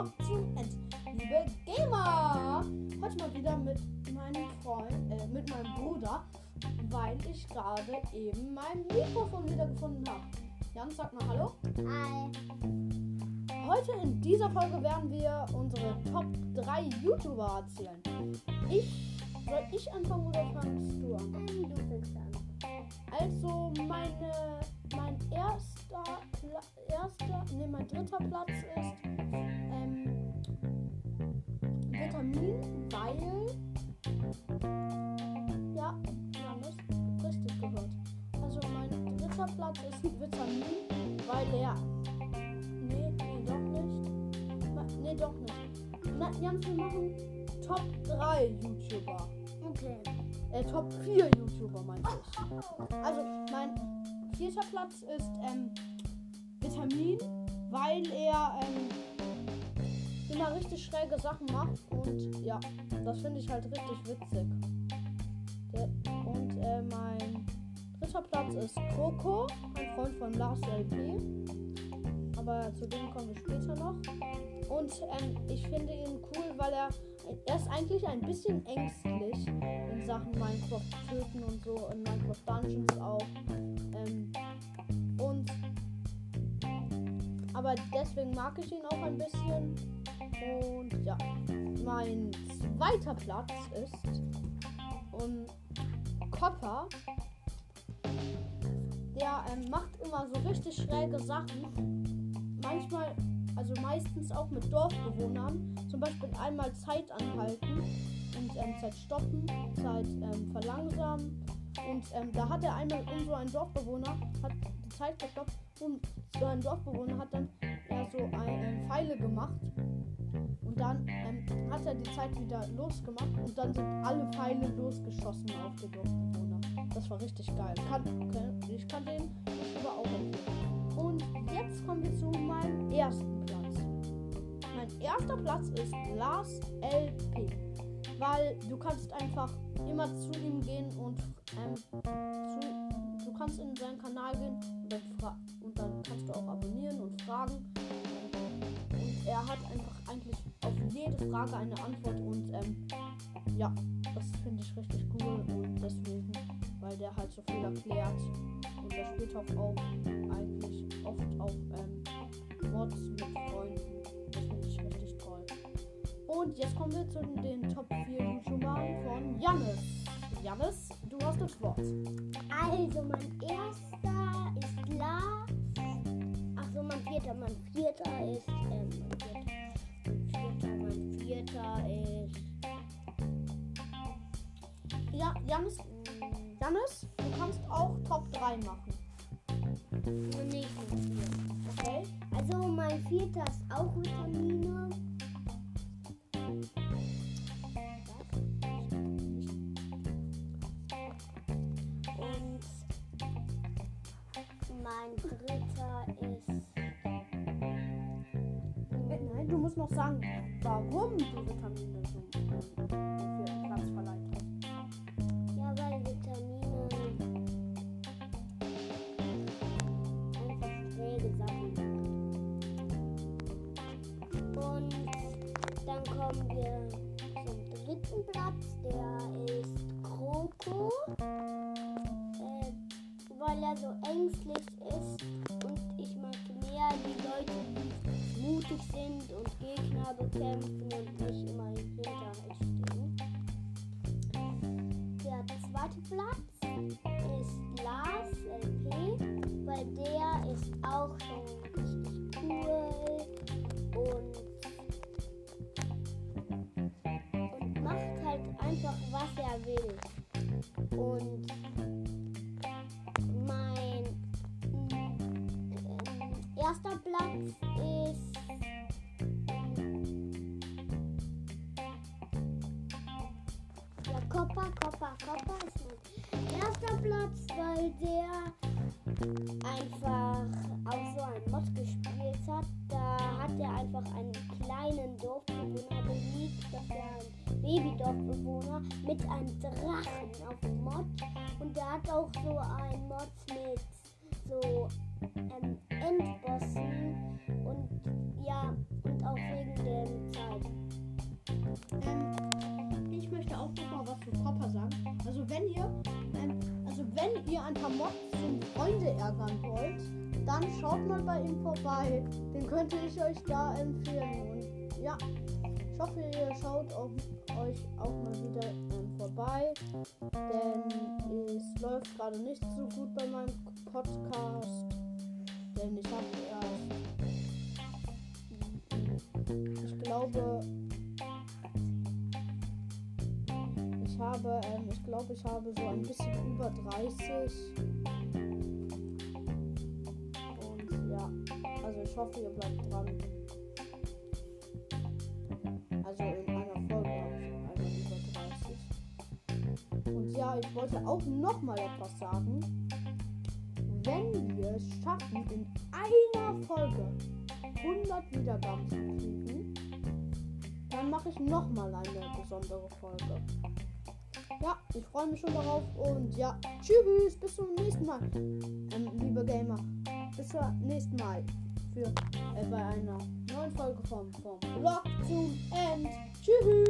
Zum End. Liebe Gamer! Heute mal wieder mit meinem Freund, äh, mit meinem Bruder, weil ich gerade eben mein Mikrofon wieder gefunden habe. Jan, sag mal Hallo. Hi. Heute in dieser Folge werden wir unsere Top 3 YouTuber erzählen. Ich, soll ich anfangen oder fangst du an? Du fängst an. Also meine, mein erster, Pla erster, nee, mein dritter Platz ist Vitamin, weil ja, Johannes, richtig gehört. Also mein dritter Platz ist Vitamin, weil er nee, nee, doch nicht. Nee, doch nicht. Na, Jans, wir machen Top 3 YouTuber. Okay. Äh, Top 4 YouTuber meinte ich. Also, mein vierter Platz ist ähm, Vitamin, weil er ähm, immer richtig schräge Sachen macht. Und ja, das finde ich halt richtig witzig. Und äh, mein dritter Platz ist Coco, ein Freund von Lars LP. Aber zu dem kommen wir später noch. Und ähm, ich finde ihn cool, weil er, er ist eigentlich ein bisschen ängstlich in Sachen Minecraft töten und so, in Minecraft Dungeons auch. Ähm, und aber deswegen mag ich ihn auch ein bisschen. Ja, mein zweiter Platz ist um, Copper. Der ähm, macht immer so richtig schräge Sachen. Manchmal, also meistens auch mit Dorfbewohnern. Zum Beispiel einmal Zeit anhalten und ähm, Zeit stoppen, Zeit ähm, verlangsamen. Und ähm, da hat er einmal um so ein Dorfbewohner, hat die Zeit gestoppt und so ein Dorfbewohner hat dann ja so ein, ähm, Pfeile gemacht. Dann ähm, hat er die Zeit wieder losgemacht und dann sind alle Pfeile losgeschossen auf den Dorfbewohner. Das war richtig geil. Kann, kann, ich kann den YouTuber auch empfehlen. Und jetzt kommen wir zu meinem ersten Platz. Mein erster Platz ist Lars LP. Weil du kannst einfach immer zu ihm gehen und ähm, zu, du kannst in seinen Kanal gehen und dann, und dann kannst du auch abonnieren und fragen. Er hat einfach eigentlich auf jede Frage eine Antwort und ähm, ja, das finde ich richtig cool und deswegen, weil der halt so viel erklärt und der spielt auch, auch eigentlich oft auf ähm, Mods mit Freunden. Das finde ich richtig toll. Und jetzt kommen wir zu den Top 4 YouTubern von Jannis. Jannis, du hast das Wort. Also mein erster ist Lars. Achso, mein vierter. Mein vierter ist. Ähm, mein vierter. Mein vierter, ist. Ja, Jannis, mm, Jannis, du kannst auch Top 3 machen. Mh, nicht vierter. Okay? Also mein vierter ist auch Vitamine. Mein dritter ist. Nein, du musst noch sagen, warum du Vitamine so vierten Platz verleiht hast. Ja, weil Vitamine einfach schräge Sachen. Und dann kommen wir zum dritten Platz, der ist Kroko. Weil er so ängstlich ist und ich mag mehr die Leute, die mutig sind und Gegner bekämpfen und nicht immer hinterher stehen. Der zweite Platz ist Lars LP, weil der ist auch schon richtig cool und, und macht halt einfach, was er will. Erster Platz ist Ja, Copper, Copper, Copper ist mein erster Platz, weil der einfach auch so ein Mod gespielt hat. Da hat er einfach einen kleinen Dorfbewohner besiegt. Das war ein Babydorfbewohner mit einem Drachen auf dem Mod. Und der hat auch so ein Mod mit so ähm, Endbossen und ja, und auch wegen der Zeit. Ähm, ich möchte auch nochmal was für Copper sagen. Also wenn ihr, ähm, also wenn ihr ein paar Mods und Freunde ärgern wollt, dann schaut mal bei ihm vorbei. Den könnte ich euch da empfehlen. Und ja, ich hoffe, ihr schaut auch euch auch mal wieder ähm, vorbei, denn es läuft gerade nicht so gut bei meinem Podcast. Habe, ähm, ich glaube, ich habe so ein bisschen über 30. Und ja, also ich hoffe, ihr bleibt dran. Also in einer Folge habe ich einmal über 30. Und ja, ich wollte auch noch mal etwas sagen. Wenn wir es schaffen, in einer Folge 100 Wiedergaben zu kriegen, dann mache ich noch mal eine besondere Folge. Ja, ich freue mich schon darauf und ja, tschüss, bis zum nächsten Mal, ähm, liebe Gamer. Bis zum nächsten Mal für äh, bei einer neuen Folge vom, vom Block zum End. Tschüss.